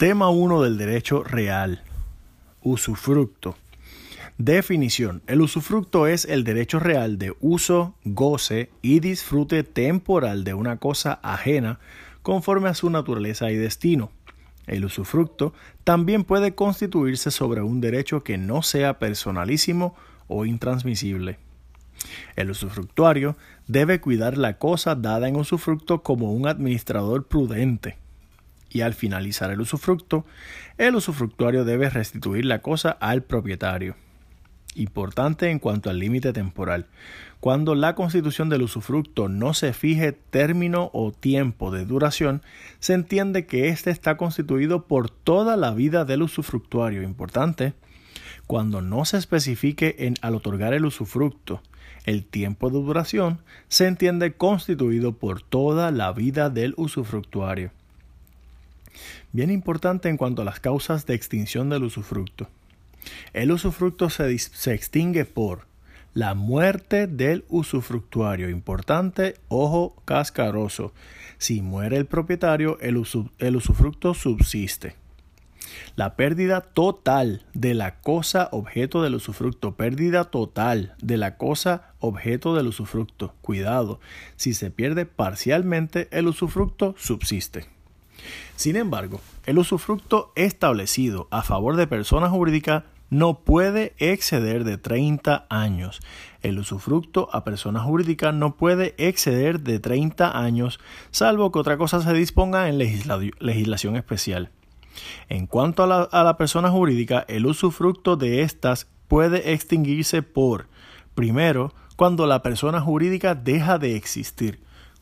Tema 1 del derecho real. Usufructo. Definición. El usufructo es el derecho real de uso, goce y disfrute temporal de una cosa ajena conforme a su naturaleza y destino. El usufructo también puede constituirse sobre un derecho que no sea personalísimo o intransmisible. El usufructuario debe cuidar la cosa dada en usufructo como un administrador prudente y al finalizar el usufructo, el usufructuario debe restituir la cosa al propietario. Importante en cuanto al límite temporal. Cuando la constitución del usufructo no se fije término o tiempo de duración, se entiende que éste está constituido por toda la vida del usufructuario. Importante. Cuando no se especifique en, al otorgar el usufructo el tiempo de duración, se entiende constituido por toda la vida del usufructuario. Bien importante en cuanto a las causas de extinción del usufructo. El usufructo se, extingue por la muerte del usufructuario. Importante, ojo cascaroso. Si muere el propietario, el, usufructo subsiste. La pérdida total de la cosa objeto del usufructo. Pérdida total de la cosa objeto del usufructo. Cuidado, si se pierde parcialmente, el usufructo subsiste. Sin embargo, el usufructo establecido a favor de personas jurídicas no puede exceder de 30 años. El usufructo a personas jurídicas no puede exceder de 30 años, salvo que otra cosa se disponga en legislación especial. En cuanto a la, a la persona jurídica, el usufructo de estas puede extinguirse por, primero, cuando la persona jurídica deja de existir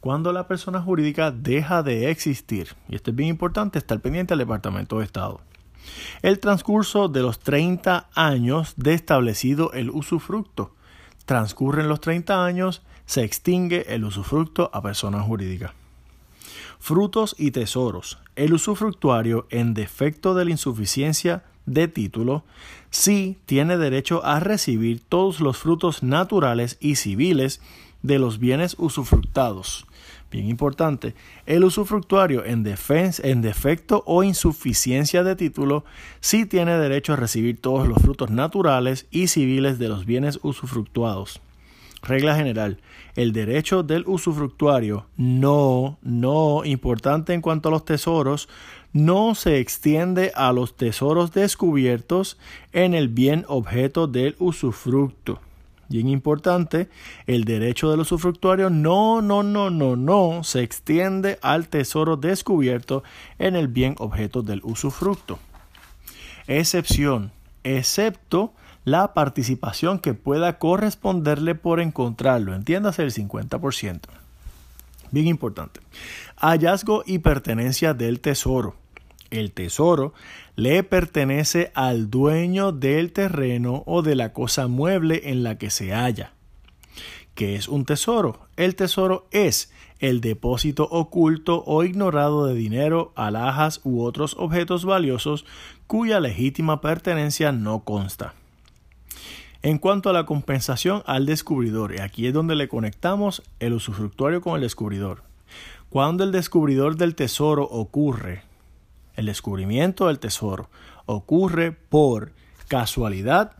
cuando la persona jurídica deja de existir. Y esto es bien importante, estar pendiente al Departamento de Estado. El transcurso de los 30 años de establecido el usufructo. Transcurren los 30 años, se extingue el usufructo a persona jurídica. Frutos y tesoros. El usufructuario, en defecto de la insuficiencia de título, sí tiene derecho a recibir todos los frutos naturales y civiles de los bienes usufructados. Bien importante, el usufructuario en, en defecto o insuficiencia de título sí tiene derecho a recibir todos los frutos naturales y civiles de los bienes usufructuados. Regla general, el derecho del usufructuario no, no, importante en cuanto a los tesoros, no se extiende a los tesoros descubiertos en el bien objeto del usufructo. Bien importante, el derecho del usufructuario no, no, no, no, no se extiende al tesoro descubierto en el bien objeto del usufructo. Excepción, excepto la participación que pueda corresponderle por encontrarlo, entiéndase el 50%. Bien importante. Hallazgo y pertenencia del tesoro. El tesoro le pertenece al dueño del terreno o de la cosa mueble en la que se halla. ¿Qué es un tesoro? El tesoro es el depósito oculto o ignorado de dinero, alhajas u otros objetos valiosos cuya legítima pertenencia no consta. En cuanto a la compensación al descubridor, y aquí es donde le conectamos el usufructuario con el descubridor. Cuando el descubridor del tesoro ocurre, el descubrimiento del tesoro ocurre por casualidad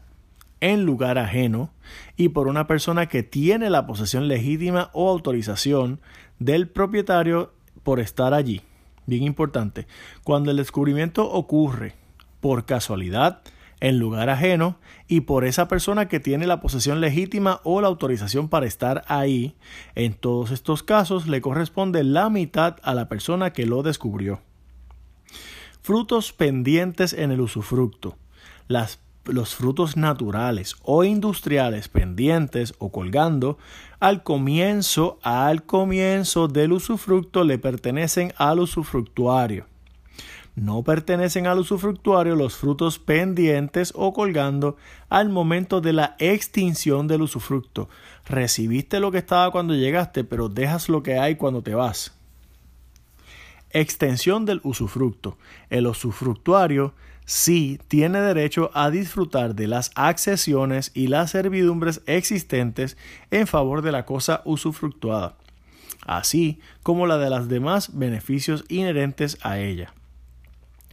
en lugar ajeno y por una persona que tiene la posesión legítima o autorización del propietario por estar allí. Bien importante, cuando el descubrimiento ocurre por casualidad en lugar ajeno y por esa persona que tiene la posesión legítima o la autorización para estar ahí, en todos estos casos le corresponde la mitad a la persona que lo descubrió. Frutos pendientes en el usufructo. los frutos naturales o industriales pendientes o colgando al comienzo, al comienzo del usufructo le pertenecen al usufructuario. No pertenecen al usufructuario los frutos pendientes o colgando al momento de la extinción del usufructo. Recibiste lo que estaba cuando llegaste, pero dejas lo que hay cuando te vas. Extensión del usufructo. El usufructuario sí tiene derecho a disfrutar de las accesiones y las servidumbres existentes en favor de la cosa usufructuada, así como la de los demás beneficios inherentes a ella.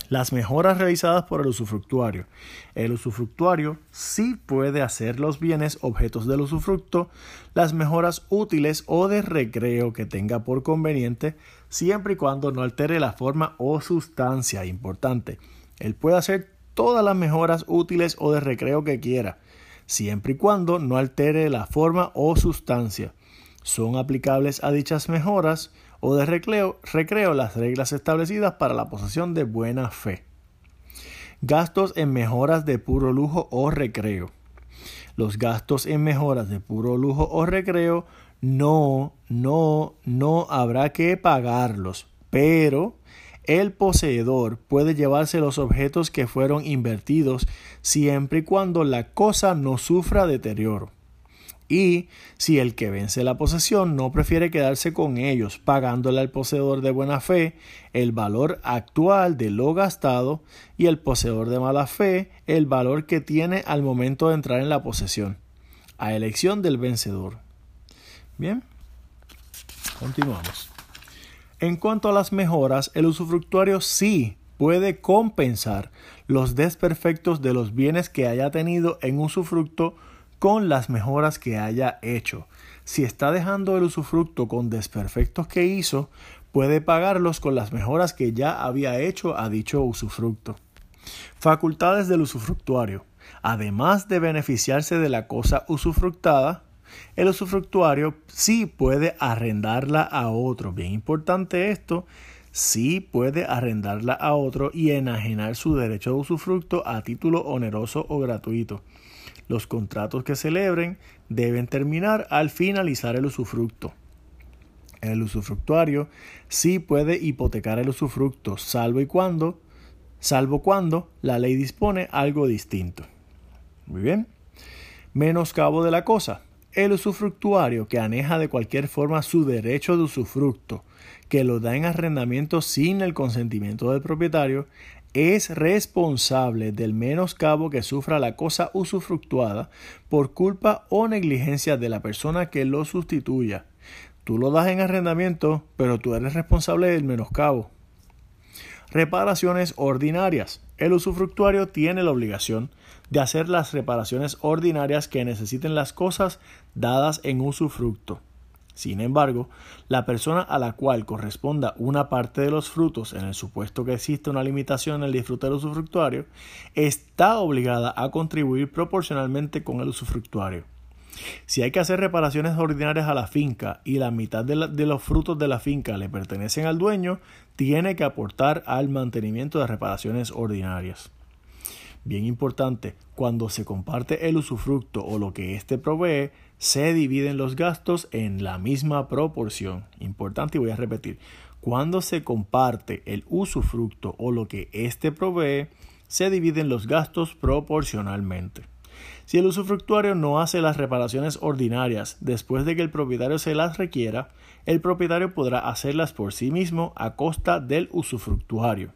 Las mejoras realizadas por el usufructuario. El usufructuario sí puede hacer los bienes objetos del usufructo, las mejoras útiles o de recreo que tenga por conveniente, siempre y cuando no altere la forma o sustancia. Importante. Él puede hacer todas las mejoras útiles o de recreo que quiera, siempre y cuando no altere la forma o sustancia. Son aplicables a dichas mejoras o de recreo, recreo las reglas establecidas para la posesión de buena fe. Gastos en mejoras de puro lujo o recreo. Los gastos en mejoras de puro lujo o recreo no, no, no habrá que pagarlos, pero el poseedor puede llevarse los objetos que fueron invertidos siempre y cuando la cosa no sufra deterioro. Y si el que vence la posesión no prefiere quedarse con ellos, pagándole al poseedor de buena fe el valor actual de lo gastado y el poseedor de mala fe el valor que tiene al momento de entrar en la posesión, a elección del vencedor. Bien, continuamos. En cuanto a las mejoras, el usufructuario sí puede compensar los desperfectos de los bienes que haya tenido en usufructo con las mejoras que haya hecho. Si está dejando el usufructo con desperfectos que hizo, puede pagarlos con las mejoras que ya había hecho a dicho usufructo. Facultades del usufructuario. Además de beneficiarse de la cosa usufructada, el usufructuario sí puede arrendarla a otro. Bien importante esto, sí puede arrendarla a otro y enajenar su derecho de usufructo a título oneroso o gratuito. Los contratos que celebren deben terminar al finalizar el usufructo. El usufructuario sí puede hipotecar el usufructo, salvo y cuando, salvo cuando la ley dispone algo distinto. Muy bien. Menoscabo de la cosa. El usufructuario que aneja de cualquier forma su derecho de usufructo, que lo da en arrendamiento sin el consentimiento del propietario, es responsable del menoscabo que sufra la cosa usufructuada por culpa o negligencia de la persona que lo sustituya. Tú lo das en arrendamiento, pero tú eres responsable del menoscabo. Reparaciones ordinarias. El usufructuario tiene la obligación de hacer las reparaciones ordinarias que necesiten las cosas dadas en usufructo. Sin embargo, la persona a la cual corresponda una parte de los frutos, en el supuesto que existe una limitación en el disfrute del usufructuario, está obligada a contribuir proporcionalmente con el usufructuario. Si hay que hacer reparaciones ordinarias a la finca y la mitad de, de, los frutos de la finca le pertenecen al dueño, tiene que aportar al mantenimiento de reparaciones ordinarias. Bien importante, cuando se comparte el usufructo o lo que éste provee, se dividen los gastos en la misma proporción. Importante y voy a repetir. Cuando se comparte el usufructo o lo que éste provee, se dividen los gastos proporcionalmente. Si el usufructuario no hace las reparaciones ordinarias después de que el propietario se las requiera, el propietario podrá hacerlas por sí mismo a costa del usufructuario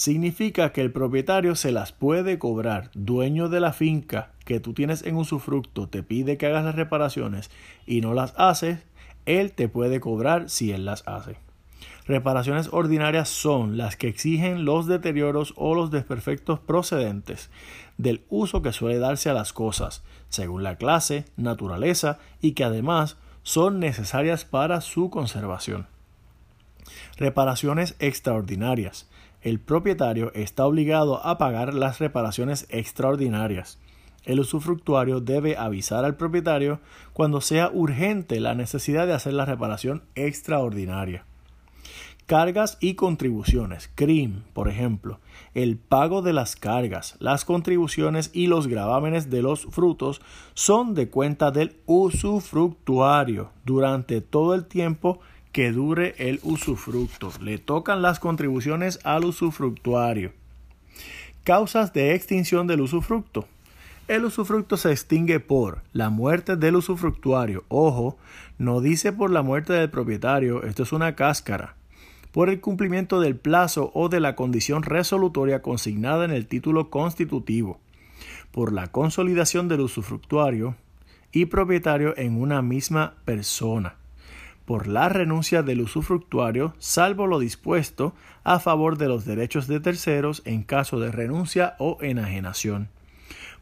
significa que el propietario se las puede cobrar. Dueño de la finca que tú tienes en usufructo te pide que hagas las reparaciones y no las haces, él te puede cobrar si él las hace. Reparaciones ordinarias son las que exigen los deterioros o los desperfectos procedentes del uso que suele darse a las cosas, según la clase, naturaleza y que además son necesarias para su conservación. Reparaciones extraordinarias el propietario está obligado a pagar las reparaciones extraordinarias. El usufructuario debe avisar al propietario cuando sea urgente la necesidad de hacer la reparación extraordinaria. Cargas y contribuciones. CRIM, por ejemplo. El pago de las cargas, las contribuciones y los gravámenes de los frutos son de cuenta del usufructuario durante todo el tiempo que dure el usufructo. Le tocan las contribuciones al usufructuario. Causas de extinción del usufructo. El usufructo se extingue por la muerte del usufructuario. Ojo, no dice por la muerte del propietario, esto es una cáscara. Por el cumplimiento del plazo o de la condición resolutoria consignada en el título constitutivo. Por la consolidación del usufructuario y propietario en una misma persona por la renuncia del usufructuario, salvo lo dispuesto a favor de los derechos de terceros en caso de renuncia o enajenación.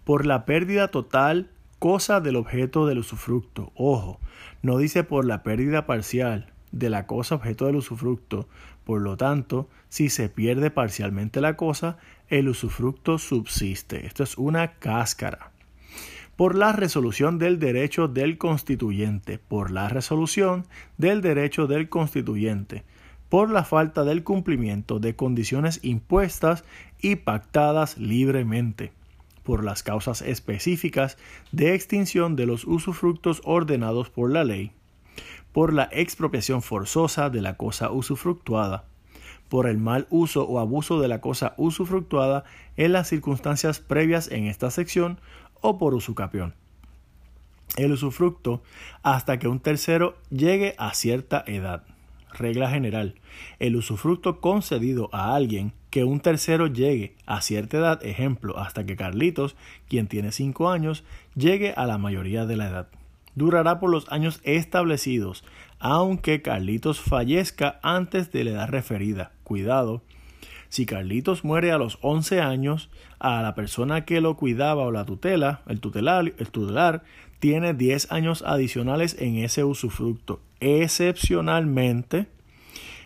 Por la pérdida total, cosa del objeto del usufructo. Ojo, no dice por la pérdida parcial de la cosa objeto del usufructo. Por lo tanto, si se pierde parcialmente la cosa, el usufructo subsiste. Esto es una cáscara por la resolución del derecho del constituyente, por la resolución del derecho del constituyente, por la falta del cumplimiento de condiciones impuestas y pactadas libremente, por las causas específicas de extinción de los usufructos ordenados por la ley, por la expropiación forzosa de la cosa usufructuada, por el mal uso o abuso de la cosa usufructuada en las circunstancias previas en esta sección o por usucapión. El usufructo hasta que un tercero llegue a cierta edad. Regla general. El usufructo concedido a alguien que un tercero llegue a cierta edad, ejemplo, hasta que Carlitos, quien tiene 5 años, llegue a la mayoría de la edad. Durará por los años establecidos, aunque Carlitos fallezca antes de la edad referida. Cuidado, si Carlitos muere a los 11 años, a la persona que lo cuidaba o la tutela, el tutelar, el tutelar tiene 10 años adicionales en ese usufructo. Excepcionalmente,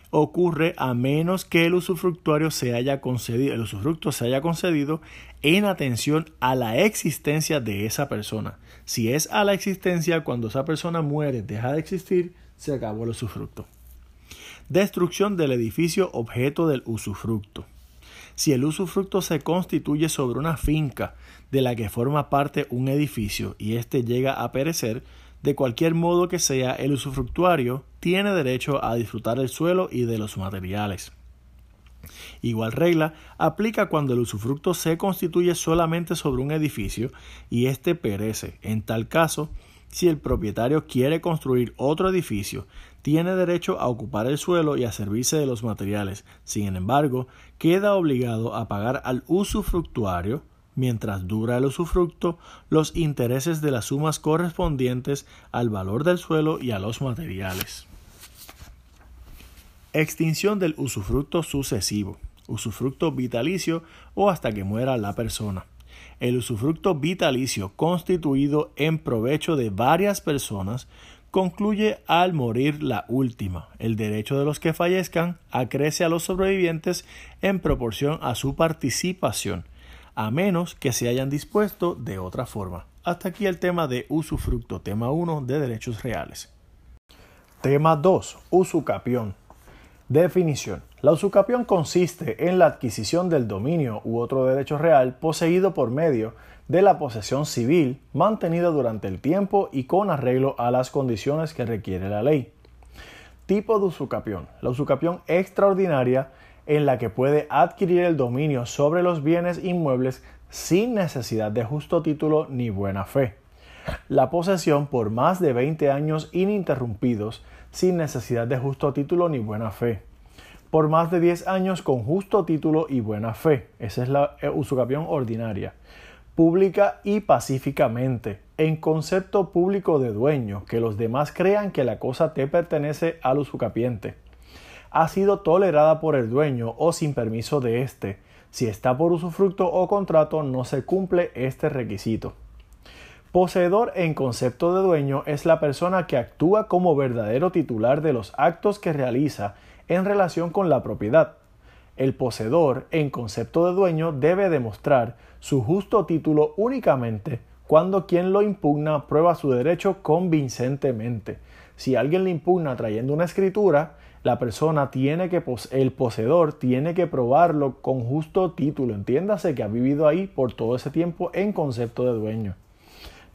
ocurre a menos que el usufructuario se haya concedido, el usufructo se haya concedido en atención a la existencia de esa persona. Si es a la existencia, cuando esa persona muere, deja de existir, se acabó el usufructo. Destrucción del edificio objeto del usufructo. Si el usufructo se constituye sobre una finca de la que forma parte un edificio y éste llega a perecer, de cualquier modo que sea, el usufructuario tiene derecho a disfrutar del suelo y de los materiales. Igual regla aplica cuando el usufructo se constituye solamente sobre un edificio y éste perece. En tal caso, si el propietario quiere construir otro edificio, tiene derecho a ocupar el suelo y a servirse de los materiales. Sin embargo, queda obligado a pagar al usufructuario, mientras dura el usufructo, los intereses de las sumas correspondientes al valor del suelo y a los materiales. Extinción del usufructo sucesivo, usufructo vitalicio o hasta que muera la persona el usufructo vitalicio constituido en provecho de varias personas concluye al morir la última. El derecho de los que fallezcan acrece a los sobrevivientes en proporción a su participación, a menos que se hayan dispuesto de otra forma. Hasta aquí el tema de usufructo, tema 1 de derechos reales. Tema 2. Usucapión. Definición. La usucapión consiste en la adquisición del dominio u otro derecho real poseído por medio de la posesión civil mantenida durante el tiempo y con arreglo a las condiciones que requiere la ley. Tipo de usucapión. La usucapión extraordinaria en la que puede adquirir el dominio sobre los bienes inmuebles sin necesidad de justo título ni buena fe. La posesión por más de 20 años ininterrumpidos sin necesidad de justo título ni buena fe por más de 10 años con justo título y buena fe. Esa es la eh, usucapión ordinaria. Pública y pacíficamente, en concepto público de dueño, que los demás crean que la cosa te pertenece al usucapiente. Ha sido tolerada por el dueño o sin permiso de éste. Si está por usufructo o contrato, no se cumple este requisito. Poseedor en concepto de dueño es la persona que actúa como verdadero titular de los actos que realiza en relación con la propiedad. El poseedor, en concepto de dueño, debe demostrar su justo título únicamente cuando quien lo impugna prueba su derecho convincentemente. Si alguien le impugna trayendo una escritura, la persona tiene que, el poseedor tiene que probarlo con justo título. Entiéndase que ha vivido ahí por todo ese tiempo en concepto de dueño.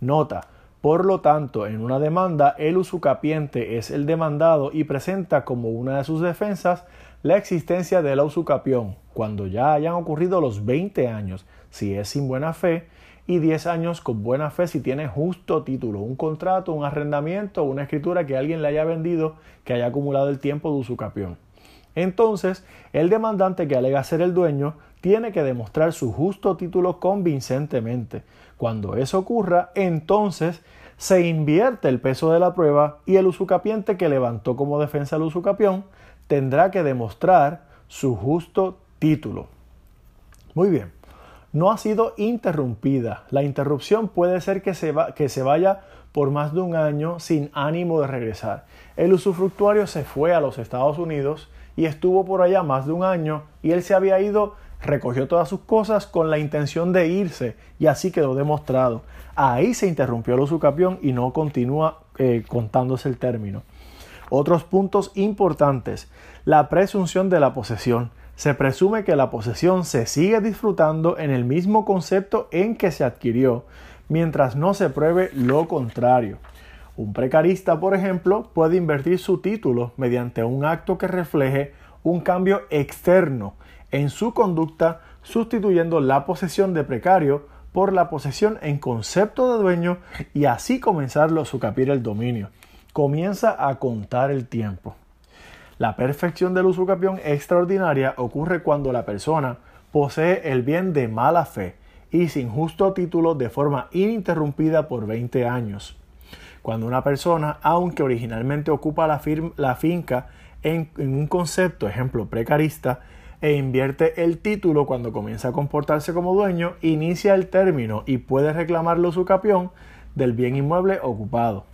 Nota, por lo tanto, en una demanda, el usucapiente es el demandado y presenta como una de sus defensas la existencia de la usucapión, cuando ya hayan ocurrido los 20 años, si es sin buena fe, y 10 años con buena fe si tiene justo título, un contrato, un arrendamiento, una escritura que alguien le haya vendido que haya acumulado el tiempo de usucapión. Entonces, el demandante que alega ser el dueño tiene que demostrar su justo título convincentemente. Cuando eso ocurra, entonces se invierte el peso de la prueba y el usucapiente que levantó como defensa el usucapión tendrá que demostrar su justo título. Muy bien, no ha sido interrumpida. La interrupción puede ser que se, que se vaya por más de un año sin ánimo de regresar. El usufructuario se fue a los Estados Unidos y estuvo por allá más de un año y él se había ido, recogió todas sus cosas con la intención de irse y así quedó demostrado. Ahí se interrumpió el usucapión y no continúa eh, contándose el término. Otros puntos importantes. La presunción de la posesión. Se presume que la posesión se sigue disfrutando en el mismo concepto en que se adquirió, mientras no se pruebe lo contrario. Un precarista, por ejemplo, puede invertir su título mediante un acto que refleje un cambio externo en su conducta, sustituyendo la posesión de precario por la posesión en concepto de dueño y así comenzarlo a sucapir el dominio. Comienza a contar el tiempo. La perfección del usucapión extraordinaria ocurre cuando la persona posee el bien de mala fe y sin justo título de forma ininterrumpida por 20 años. Cuando una persona, aunque originalmente ocupa la, finca en, en, un concepto, ejemplo, precarista, e invierte el título cuando comienza a comportarse como dueño, inicia el término y puede reclamarlo su capión del bien inmueble ocupado.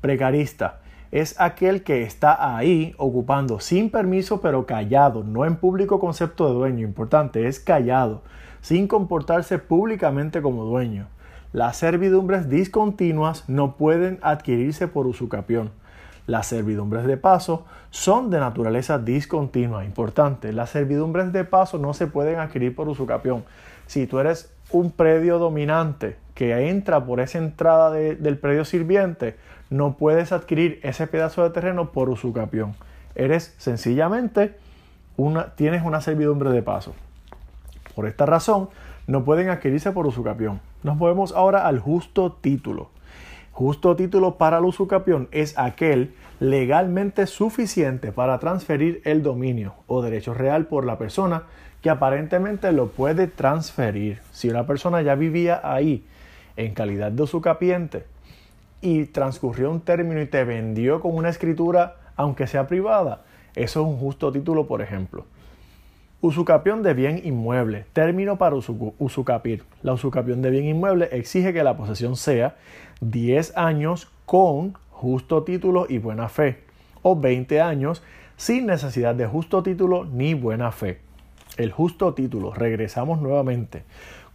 Precarista es aquel que está ahí ocupando sin permiso pero callado, no en público concepto de dueño, importante, es callado, sin comportarse públicamente como dueño. Las servidumbres discontinuas no pueden adquirirse por usucapión. Las servidumbres de paso son de naturaleza discontinua. Importante, las servidumbres de paso no se pueden adquirir por usucapión. Si tú eres un predio dominante que entra por esa entrada del predio sirviente, no puedes adquirir ese pedazo de terreno por usucapión. Eres sencillamente una, tienes una servidumbre de paso. Por esta razón, no pueden adquirirse por usucapión. Nos movemos ahora al justo título. Justo título para el usucapión es aquel legalmente suficiente para transferir el dominio o derecho real por la persona que aparentemente lo puede transferir. Si una persona ya vivía ahí en calidad de usucapiente y transcurrió un término y te vendió con una escritura, aunque sea privada, eso es un justo título, por ejemplo. Usucapión de bien inmueble. Término para usucapir. La usucapión de bien inmueble exige que la posesión sea 10 años con justo título y buena fe, o 20 años sin necesidad de justo título ni buena fe. El justo título, regresamos nuevamente.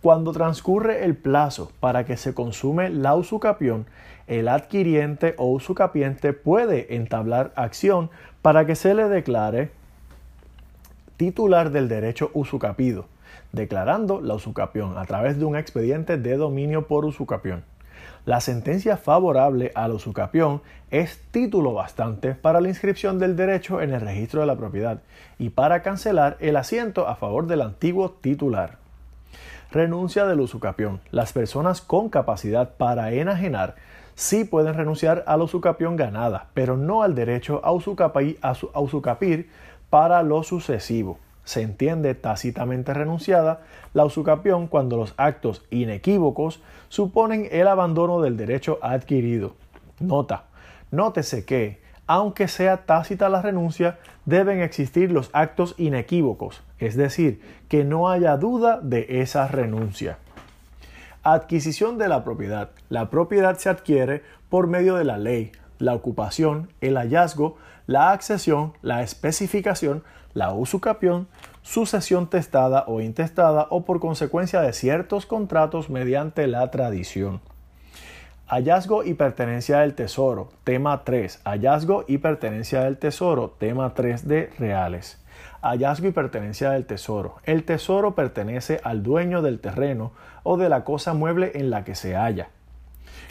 Cuando transcurre el plazo para que se consume la usucapión, el adquiriente o usucapiente puede entablar acción para que se le declare titular del derecho usucapido, declarando la usucapión a través de un expediente de dominio por usucapión. La sentencia favorable al usucapión es título bastante para la inscripción del derecho en el registro de la propiedad y para cancelar el asiento a favor del antiguo titular. Renuncia del usucapión. Las personas con capacidad para enajenar sí pueden renunciar a la usucapión ganada, pero no al derecho a usucapir para lo sucesivo. Se entiende tácitamente renunciada la usucapión cuando los actos inequívocos suponen el abandono del derecho adquirido. Nota. Nótese que, aunque sea tácita la renuncia, deben existir los actos inequívocos, es decir, que no haya duda de esa renuncia. Adquisición de la propiedad. La propiedad se adquiere por medio de la ley, la ocupación, el hallazgo, la accesión, la especificación, la usucapión, sucesión testada o intestada o por consecuencia de ciertos contratos mediante la tradición. Hallazgo y pertenencia del tesoro, tema 3. Hallazgo y pertenencia del tesoro, tema 3 de reales. Hallazgo y pertenencia del tesoro. El tesoro pertenece al dueño del terreno o de la cosa mueble en la que se halla.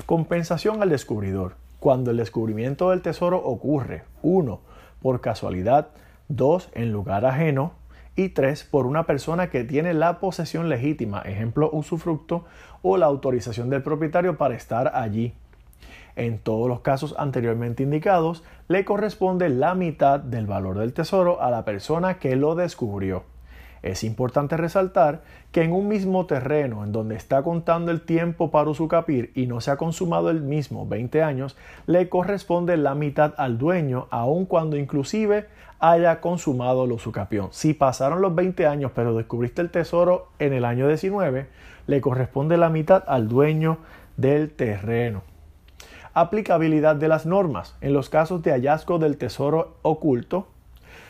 Compensación al descubridor cuando el descubrimiento del tesoro ocurre, 1. por casualidad, 2. en lugar ajeno y 3. por una persona que tiene la posesión legítima, ejemplo usufructo, o la autorización del propietario para estar allí. En todos los casos anteriormente indicados, le corresponde la mitad del valor del tesoro a la persona que lo descubrió. Es importante resaltar que en un mismo terreno en donde está contando el tiempo para usucapir y no se ha consumado el mismo 20 años, le corresponde la mitad al dueño, aun cuando inclusive haya consumado el usucapión. Si pasaron los 20 años pero descubriste el tesoro en el año 19, le corresponde la mitad al dueño del terreno. Aplicabilidad de las normas. En los casos de hallazgo del tesoro oculto,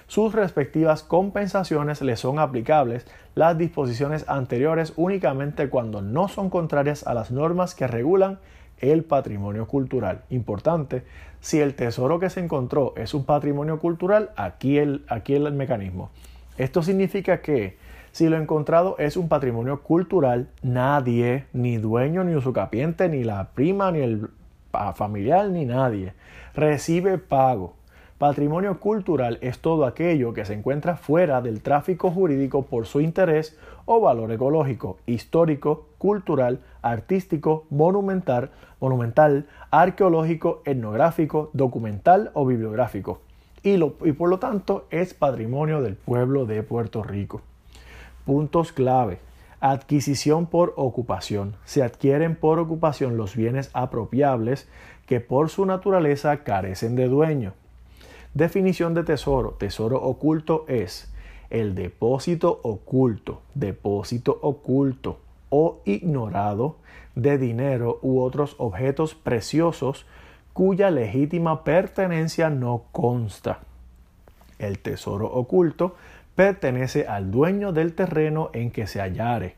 sus respectivas compensaciones le son aplicables las disposiciones anteriores únicamente cuando no son contrarias a las normas que regulan el patrimonio cultural. Importante, si el tesoro que se encontró es un patrimonio cultural, aquí el, aquí el mecanismo. Esto significa que si lo encontrado es un patrimonio cultural, nadie, ni dueño, ni usucapiente, ni la prima, ni el familiar, ni nadie, recibe pago Patrimonio cultural es todo aquello que se encuentra fuera del tráfico jurídico por su interés o valor ecológico, histórico, cultural, artístico, monumental, monumental arqueológico, etnográfico, documental o bibliográfico. Y, y por lo tanto es patrimonio del pueblo de Puerto Rico. Puntos clave. Adquisición por ocupación. Se adquieren por ocupación los bienes apropiables que por su naturaleza carecen de dueño. Definición de tesoro. Tesoro oculto es el depósito oculto, depósito oculto o ignorado de dinero u otros objetos preciosos cuya legítima pertenencia no consta. El tesoro oculto pertenece al dueño del terreno en que se hallare.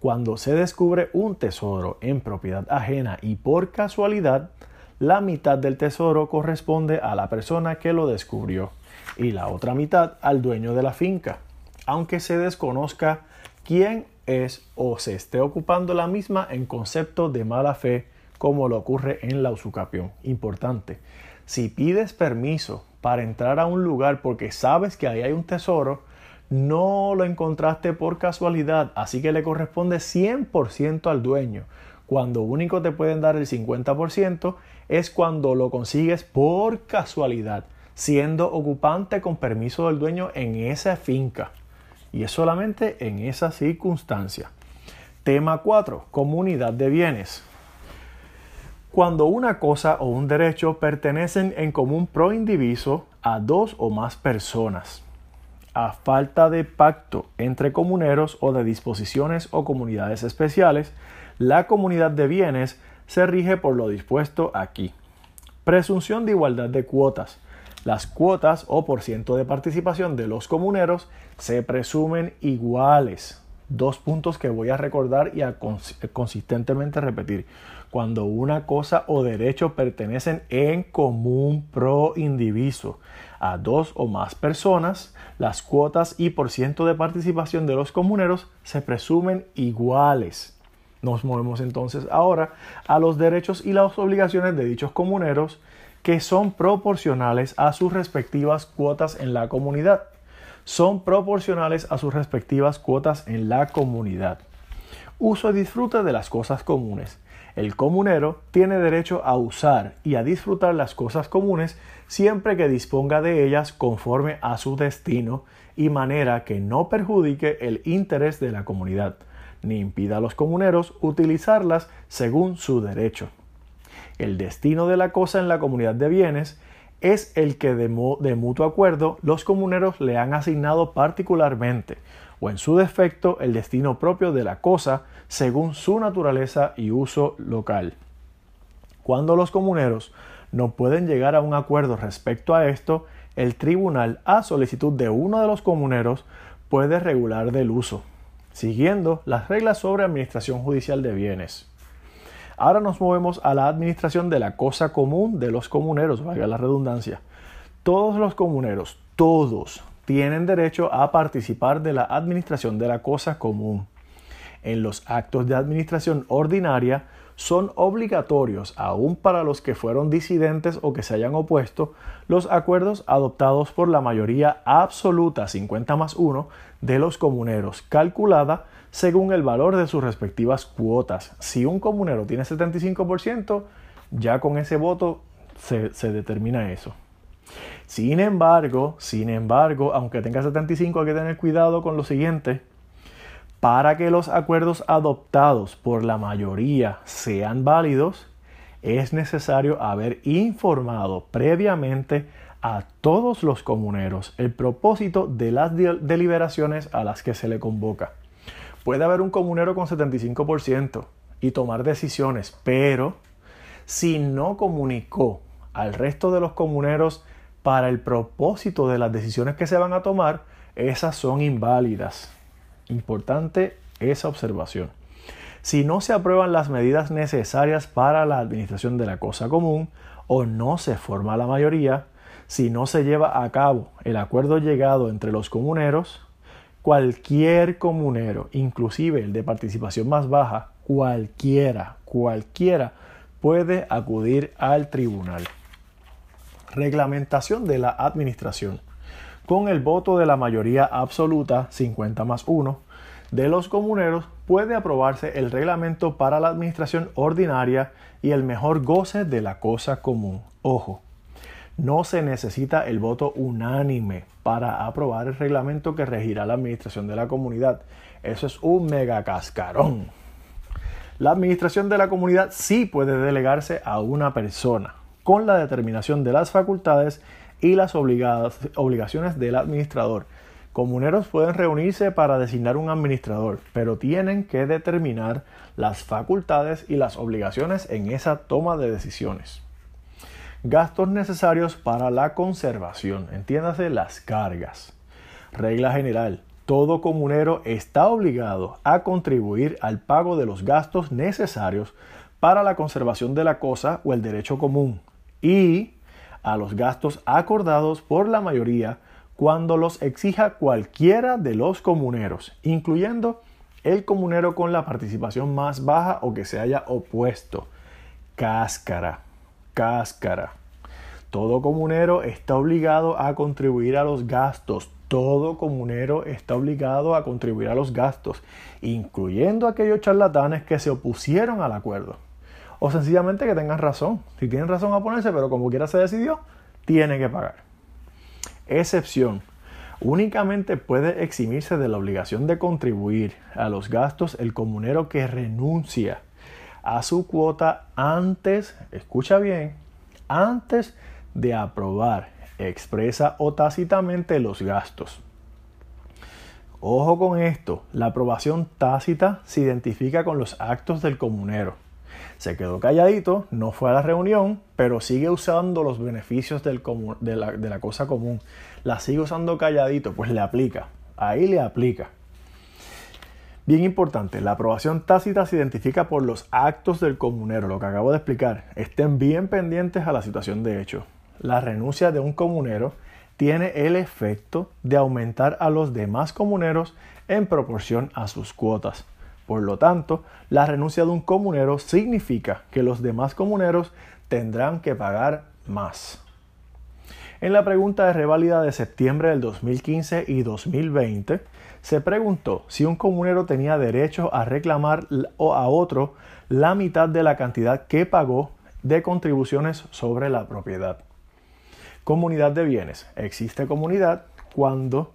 Cuando se descubre un tesoro en propiedad ajena y por casualidad, la mitad del tesoro corresponde a la persona que lo descubrió y la otra mitad al dueño de la finca, aunque se desconozca quién es o se esté ocupando la misma en concepto de mala fe como lo ocurre en la usucapión. Importante, si pides permiso para entrar a un lugar porque sabes que ahí hay un tesoro, no lo encontraste por casualidad, así que le corresponde 100% al dueño. Cuando único te pueden dar el 50% es cuando lo consigues por casualidad, siendo ocupante con permiso del dueño en esa finca. Y es solamente en esa circunstancia. Tema 4. Comunidad de bienes. Cuando una cosa o un derecho pertenecen en común pro indiviso a dos o más personas, a falta de pacto entre comuneros o de disposiciones o comunidades especiales, la comunidad de bienes se rige por lo dispuesto aquí. Presunción de igualdad de cuotas. Las cuotas o por ciento de participación de los comuneros se presumen iguales. Dos puntos que voy a recordar y a consistentemente repetir. Cuando una cosa o derecho pertenecen en común pro indiviso a dos o más personas, las cuotas y por ciento de participación de los comuneros se presumen iguales. Nos movemos entonces ahora a los derechos y las obligaciones de dichos comuneros que son proporcionales a sus respectivas cuotas en la comunidad. Son proporcionales a sus respectivas cuotas en la comunidad. Uso y disfrute de las cosas comunes. El comunero tiene derecho a usar y a disfrutar las cosas comunes siempre que disponga de ellas conforme a su destino y manera que no perjudique el interés de la comunidad ni impida a los comuneros utilizarlas según su derecho. El destino de la cosa en la comunidad de bienes es el que de, mutuo acuerdo los comuneros le han asignado particularmente, o en su defecto el destino propio de la cosa según su naturaleza y uso local. Cuando los comuneros no pueden llegar a un acuerdo respecto a esto, el tribunal, a solicitud de uno de los comuneros, puede regular del uso siguiendo las reglas sobre administración judicial de bienes. Ahora nos movemos a la administración de la cosa común de los comuneros, valga la redundancia. Todos los comuneros, todos, tienen derecho a participar de la administración de la cosa común. En los actos de administración ordinaria son obligatorios, aún para los que fueron disidentes o que se hayan opuesto, los acuerdos adoptados por la mayoría absoluta 50 más 1 de los comuneros, calculada según el valor de sus respectivas cuotas. Si un comunero tiene 75%, ya con ese voto se, determina eso. Sin embargo, sin embargo, aunque tenga 75 hay que tener cuidado con lo siguiente. Para que los acuerdos adoptados por la mayoría sean válidos, es necesario haber informado previamente a todos los comuneros el propósito de las deliberaciones a las que se le convoca. Puede haber un comunero con 75% y tomar decisiones, pero si no comunicó al resto de los comuneros para el propósito de las decisiones que se van a tomar, esas son inválidas. Importante esa observación. Si no se aprueban las medidas necesarias para la administración de la cosa común o no se forma la mayoría, si no se lleva a cabo el acuerdo llegado entre los comuneros, cualquier comunero, inclusive el de participación más baja, cualquiera, cualquiera puede acudir al tribunal. Reglamentación de la administración. Con el voto de la mayoría absoluta, 50 más 1, de los comuneros puede aprobarse el reglamento para la administración ordinaria y el mejor goce de la cosa común. Ojo, no se necesita el voto unánime para aprobar el reglamento que regirá la administración de la comunidad. Eso es un mega cascarón. La administración de la comunidad sí puede delegarse a una persona, con la determinación de las facultades y las obligaciones del administrador. Comuneros pueden reunirse para designar un administrador, pero tienen que determinar las facultades y las obligaciones en esa toma de decisiones. Gastos necesarios para la conservación, entiéndase las cargas. Regla general, todo comunero está obligado a contribuir al pago de los gastos necesarios para la conservación de la cosa o el derecho común, y a los gastos acordados por la mayoría cuando los exija cualquiera de los comuneros, incluyendo el comunero con la participación más baja o que se haya opuesto. Cáscara, cáscara. Todo comunero está obligado a contribuir a los gastos. Todo comunero está obligado a contribuir a los gastos, incluyendo aquellos charlatanes que se opusieron al acuerdo o sencillamente que tengan razón. Si tienen razón a ponerse, pero como quiera se decidió, tiene que pagar. Excepción. Únicamente puede eximirse de la obligación de contribuir a los gastos el comunero que renuncia a su cuota antes, escucha bien, antes de aprobar expresa o tácitamente los gastos. Ojo con esto, la aprobación tácita se identifica con los actos del comunero se quedó calladito, no fue a la reunión, pero sigue usando los beneficios de, la, de la cosa común. La sigue usando calladito, pues le aplica. Ahí le aplica. Bien importante, la aprobación tácita se identifica por los actos del comunero, lo que acabo de explicar. Estén bien pendientes a la situación de hecho. La renuncia de un comunero tiene el efecto de aumentar a los demás comuneros en proporción a sus cuotas. Por lo tanto, la renuncia de un comunero significa que los demás comuneros tendrán que pagar más. En la pregunta de reválida de septiembre del 2015 y 2020, se preguntó si un comunero tenía derecho a reclamar a otro la mitad de la cantidad que pagó de contribuciones sobre la propiedad. Comunidad de bienes. Existe comunidad cuando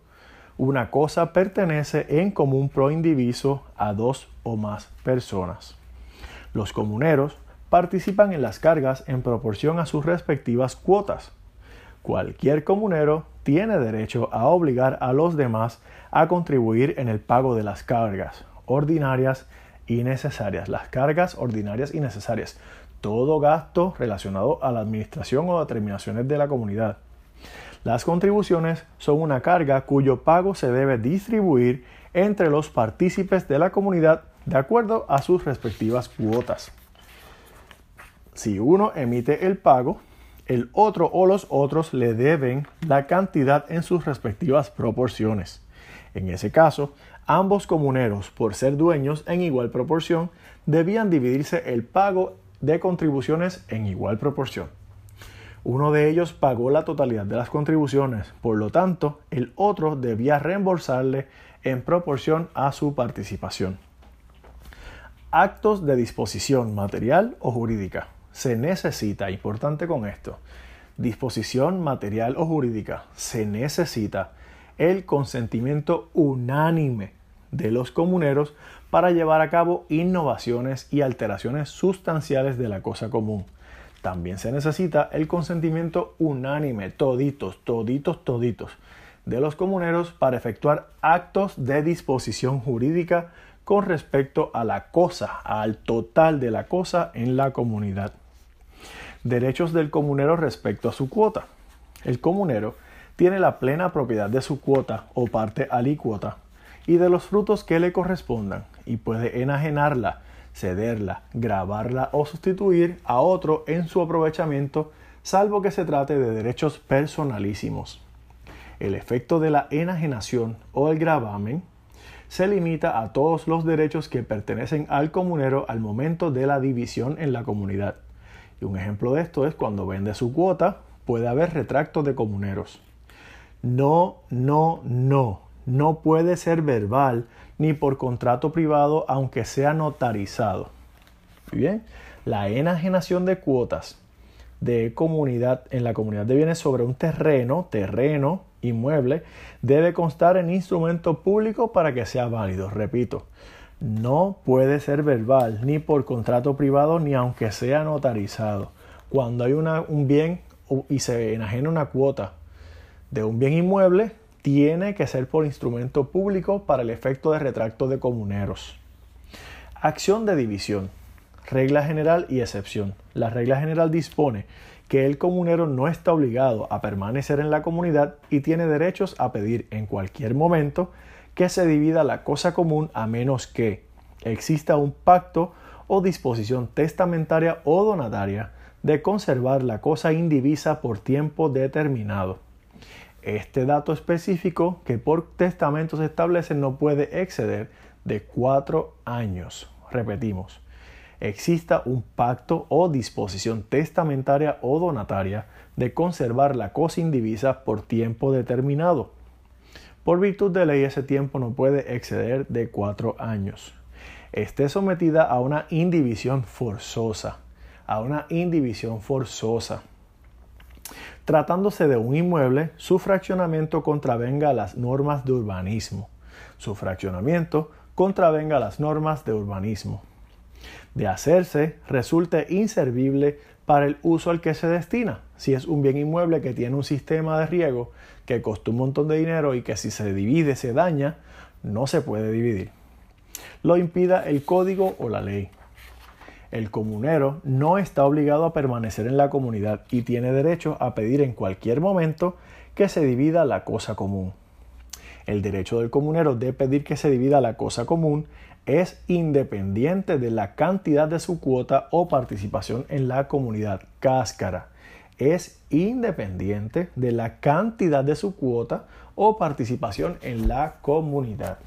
una cosa pertenece en común pro indiviso a dos o más personas. Los comuneros participan en las cargas en proporción a sus respectivas cuotas. Cualquier comunero tiene derecho a obligar a los demás a contribuir en el pago de las cargas ordinarias y necesarias. Las cargas ordinarias y necesarias. Todo gasto relacionado a la administración o determinaciones de la comunidad. Las contribuciones son una carga cuyo pago se debe distribuir entre los partícipes de la comunidad de acuerdo a sus respectivas cuotas. Si uno emite el pago, el otro o los otros le deben la cantidad en sus respectivas proporciones. En ese caso, ambos comuneros, por ser dueños en igual proporción, debían dividirse el pago de contribuciones en igual proporción. Uno de ellos pagó la totalidad de las contribuciones, por lo tanto, el otro debía reembolsarle en proporción a su participación. Actos de disposición material o jurídica. Se necesita, importante con esto, disposición material o jurídica, se necesita el consentimiento unánime de los comuneros para llevar a cabo innovaciones y alteraciones sustanciales de la cosa común. También se necesita el consentimiento unánime, toditos, toditos, toditos, de los comuneros para efectuar actos de disposición jurídica con respecto a la cosa, al total de la cosa en la comunidad. Derechos del comunero respecto a su cuota. El comunero tiene la plena propiedad de su cuota o parte alícuota y de los frutos que le correspondan y puede enajenarla, cederla, grabarla o sustituir a otro en su aprovechamiento, salvo que se trate de derechos personalísimos. El efecto de la enajenación o el gravamen se limita a todos los derechos que pertenecen al comunero al momento de la división en la comunidad. Y un ejemplo de esto es cuando vende su cuota, puede haber retracto de comuneros. No, no, no. No puede ser verbal ni por contrato privado aunque sea notarizado. Bien. La enajenación de cuotas de comunidad en la comunidad de bienes sobre un terreno, terreno, inmueble, debe constar en instrumento público para que sea válido. Repito, no puede ser verbal ni por contrato privado ni aunque sea notarizado. Cuando hay un bien y se enajena una cuota de un bien inmueble, tiene que ser por instrumento público para el efecto de retracto de comuneros. Acción de división. Regla general y excepción. La regla general dispone que el comunero no está obligado a permanecer en la comunidad y tiene derechos a pedir en cualquier momento que se divida la cosa común a menos que exista un pacto o disposición testamentaria o donataria de conservar la cosa indivisa por tiempo determinado. Este dato específico que por testamento se establece no puede exceder de cuatro años. Repetimos, exista un pacto o disposición testamentaria o donataria de conservar la cosa indivisa por tiempo determinado. Por virtud de ley ese tiempo no puede exceder de cuatro años. Esté sometida a una indivisión forzosa, a una indivisión forzosa. Tratándose de un inmueble, su fraccionamiento contravenga las normas de urbanismo. Su fraccionamiento contravenga las normas de urbanismo de hacerse resulte inservible para el uso al que se destina. Si es un bien inmueble que tiene un sistema de riego que costó un montón de dinero y que si se divide se daña, no se puede dividir. Lo impida el código o la ley. El comunero no está obligado a permanecer en la comunidad y tiene derecho a pedir en cualquier momento que se divida la cosa común. El derecho del comunero de pedir que se divida la cosa común es independiente de la cantidad de su cuota o participación en la comunidad cáscara. Es independiente de la cantidad de su cuota o participación en la comunidad.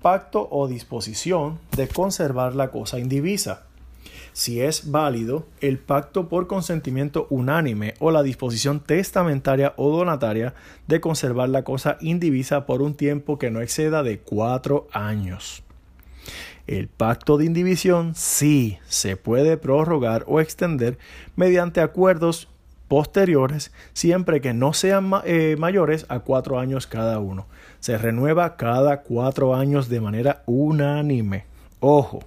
Pacto o disposición de conservar la cosa indivisa si es válido el pacto por consentimiento unánime o la disposición testamentaria o donataria de conservar la cosa indivisa por un tiempo que no exceda de cuatro años. El pacto de indivisión sí se puede prorrogar o extender mediante acuerdos posteriores siempre que no sean eh, mayores a cuatro años cada uno. Se renueva cada cuatro años de manera unánime. Ojo,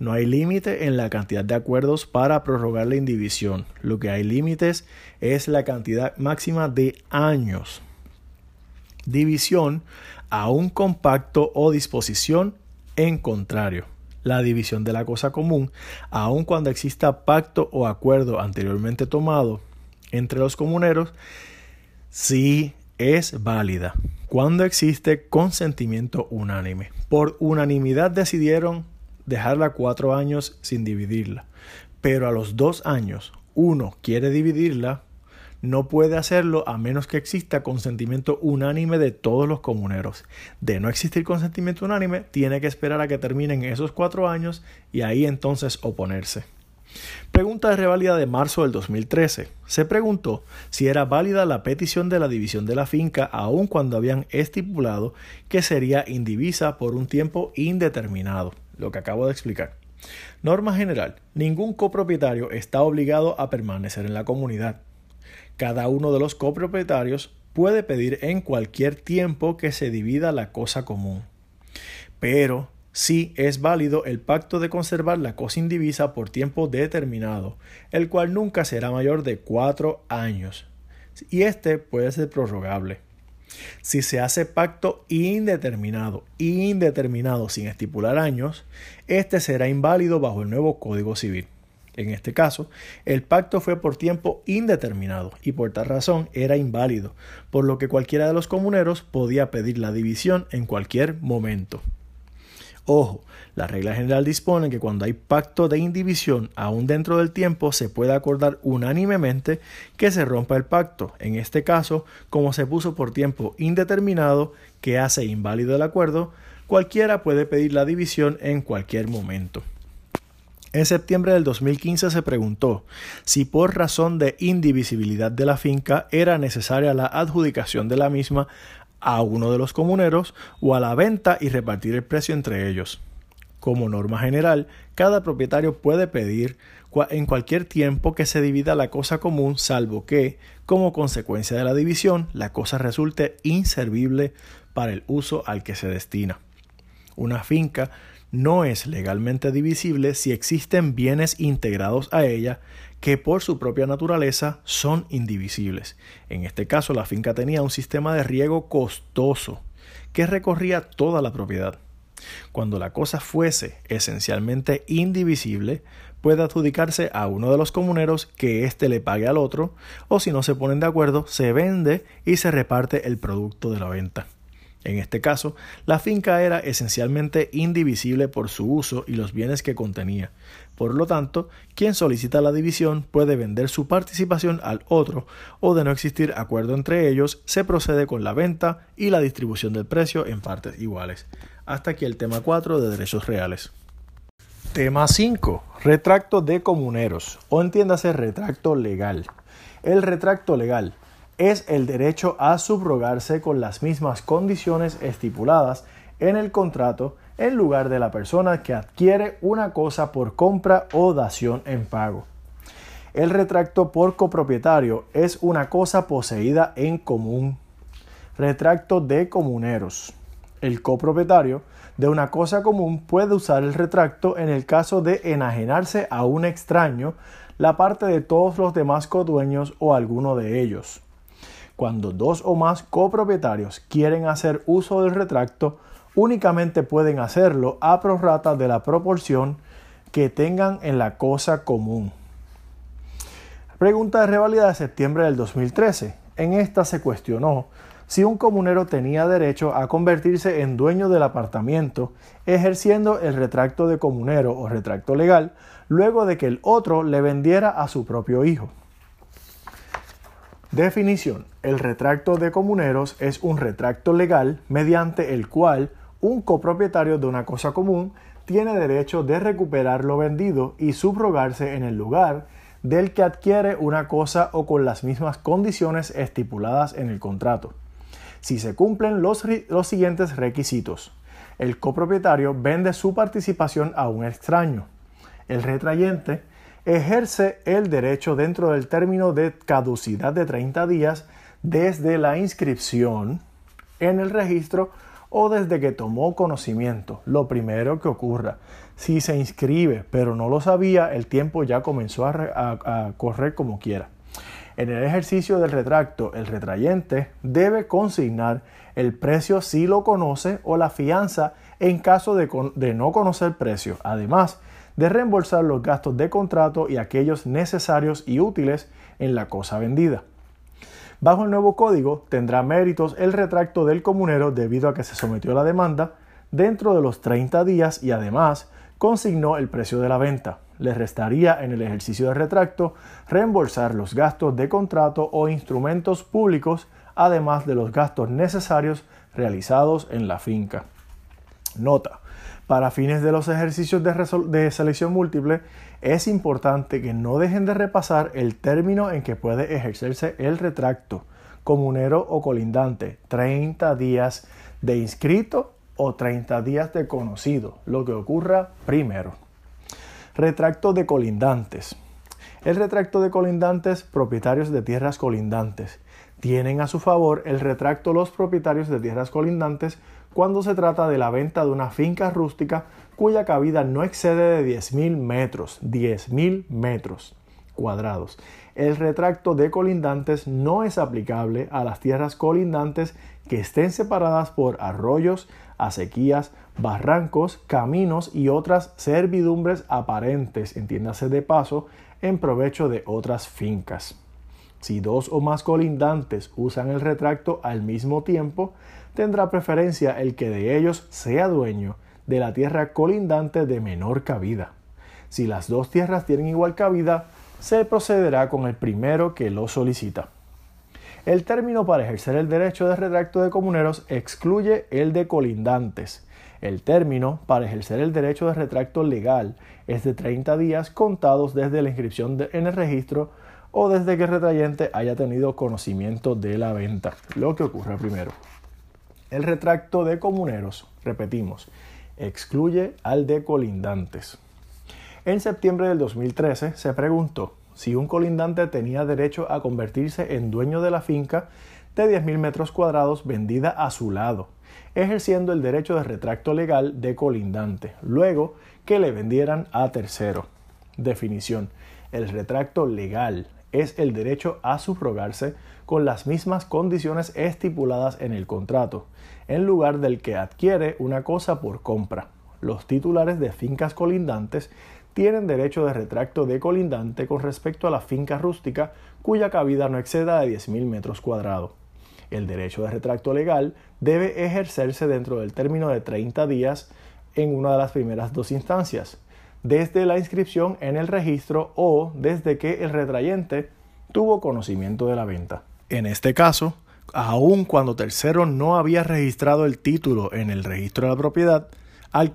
no hay límite en la cantidad de acuerdos para prorrogar la indivisión. Lo que hay límites es la cantidad máxima de años. División a un compacto o disposición en contrario. La división de la cosa común, aun cuando exista pacto o acuerdo anteriormente tomado entre los comuneros, sí es válida cuando existe consentimiento unánime. Por unanimidad decidieron dejarla cuatro años sin dividirla. Pero a los dos años uno quiere dividirla, no puede hacerlo a menos que exista consentimiento unánime de todos los comuneros. De no existir consentimiento unánime, tiene que esperar a que terminen esos cuatro años y ahí entonces oponerse. Pregunta de reválida de marzo del 2013. Se preguntó si era válida la petición de la división de la finca aun cuando habían estipulado que sería indivisa por un tiempo indeterminado lo que acabo de explicar. Norma general, ningún copropietario está obligado a permanecer en la comunidad. Cada uno de los copropietarios puede pedir en cualquier tiempo que se divida la cosa común. Pero sí es válido el pacto de conservar la cosa indivisa por tiempo determinado, el cual nunca será mayor de cuatro años, y este puede ser prorrogable. Si se hace pacto indeterminado, indeterminado sin estipular años, este será inválido bajo el nuevo Código Civil. En este caso, el pacto fue por tiempo indeterminado y por tal razón era inválido, por lo que cualquiera de los comuneros podía pedir la división en cualquier momento. Ojo, la regla general dispone que cuando hay pacto de indivisión, aún dentro del tiempo, se puede acordar unánimemente que se rompa el pacto. En este caso, como se puso por tiempo indeterminado, que hace inválido el acuerdo, cualquiera puede pedir la división en cualquier momento. En septiembre del 2015 se preguntó si por razón de indivisibilidad de la finca era necesaria la adjudicación de la misma a uno de los comuneros o a la venta y repartir el precio entre ellos. Como norma general, cada propietario puede pedir en cualquier tiempo que se divida la cosa común, salvo que, como consecuencia de la división, la cosa resulte inservible para el uso al que se destina. Una finca no es legalmente divisible si existen bienes integrados a ella que por su propia naturaleza son indivisibles. En este caso, la finca tenía un sistema de riego costoso que recorría toda la propiedad. Cuando la cosa fuese esencialmente indivisible, puede adjudicarse a uno de los comuneros que éste le pague al otro, o si no se ponen de acuerdo, se vende y se reparte el producto de la venta. En este caso, la finca era esencialmente indivisible por su uso y los bienes que contenía. Por lo tanto, quien solicita la división puede vender su participación al otro o de no existir acuerdo entre ellos, se procede con la venta y la distribución del precio en partes iguales. Hasta aquí el tema 4 de derechos reales. Tema 5. Retracto de comuneros o entiéndase retracto legal. El retracto legal es el derecho a subrogarse con las mismas condiciones estipuladas en el contrato en lugar de la persona que adquiere una cosa por compra o dación en pago. El retracto por copropietario es una cosa poseída en común. Retracto de comuneros. El copropietario de una cosa común puede usar el retracto en el caso de enajenarse a un extraño la parte de todos los demás codueños o alguno de ellos. Cuando dos o más copropietarios quieren hacer uso del retracto, únicamente pueden hacerlo a prorrata de la proporción que tengan en la cosa común. Pregunta de revalida de septiembre del 2013. En esta se cuestionó si un comunero tenía derecho a convertirse en dueño del apartamento ejerciendo el retracto de comunero o retracto legal luego de que el otro le vendiera a su propio hijo. Definición. El retracto de comuneros es un retracto legal mediante el cual un copropietario de una cosa común tiene derecho de recuperar lo vendido y subrogarse en el lugar del que adquiere una cosa o con las mismas condiciones estipuladas en el contrato. Si se cumplen los, los siguientes requisitos, el copropietario vende su participación a un extraño. El retrayente ejerce el derecho dentro del término de caducidad de 30 días desde la inscripción en el registro o desde que tomó conocimiento. Lo primero que ocurra. Si se inscribe pero no lo sabía, el tiempo ya comenzó a, correr como quiera. En el ejercicio del retracto, el retrayente debe consignar el precio si lo conoce o la fianza en caso de, de no conocer precio. Además, de reembolsar los gastos de contrato y aquellos necesarios y útiles en la cosa vendida. Bajo el nuevo código tendrá méritos el retracto del comunero debido a que se sometió a la demanda dentro de los 30 días y además consignó el precio de la venta. Le restaría en el ejercicio de retracto reembolsar los gastos de contrato o instrumentos públicos, además de los gastos necesarios realizados en la finca. Nota. Para fines de los ejercicios de, selección múltiple, es importante que no dejen de repasar el término en que puede ejercerse el retracto, comunero o colindante, 30 días de inscrito o 30 días de conocido, lo que ocurra primero. Retracto de colindantes. El retracto de colindantes, propietarios de tierras colindantes. Tienen a su favor el retracto los propietarios de tierras colindantes cuando se trata de la venta de una finca rústica cuya cabida no excede de 10.000 metros. 10.000 metros cuadrados. El retracto de colindantes no es aplicable a las tierras colindantes que estén separadas por arroyos, acequias, barrancos, caminos y otras servidumbres aparentes, entiéndase de paso, en provecho de otras fincas. Si dos o más colindantes usan el retracto al mismo tiempo, tendrá preferencia el que de ellos sea dueño de la tierra colindante de menor cabida. Si las dos tierras tienen igual cabida, se procederá con el primero que lo solicita. El término para ejercer el derecho de retracto de comuneros excluye el de colindantes. El término para ejercer el derecho de retracto legal es de 30 días contados desde la inscripción en el registro o desde que el retrayente haya tenido conocimiento de la venta, lo que ocurre primero. El retracto de comuneros, repetimos, excluye al de colindantes. En septiembre del 2013 se preguntó si un colindante tenía derecho a convertirse en dueño de la finca de 10.000 metros cuadrados vendida a su lado, ejerciendo el derecho de retracto legal de colindante, luego que le vendieran a tercero. Definición. El retracto legal es el derecho a subrogarse con las mismas condiciones estipuladas en el contrato, en lugar del que adquiere una cosa por compra. Los titulares de fincas colindantes tienen derecho de retracto de colindante con respecto a la finca rústica cuya cabida no exceda de 10.000 metros cuadrados. El derecho de retracto legal debe ejercerse dentro del término de 30 días en una de las primeras dos instancias, desde la inscripción en el registro o desde que el retrayente tuvo conocimiento de la venta. En este caso, aun cuando tercero no había registrado el título en el registro de la propiedad, al,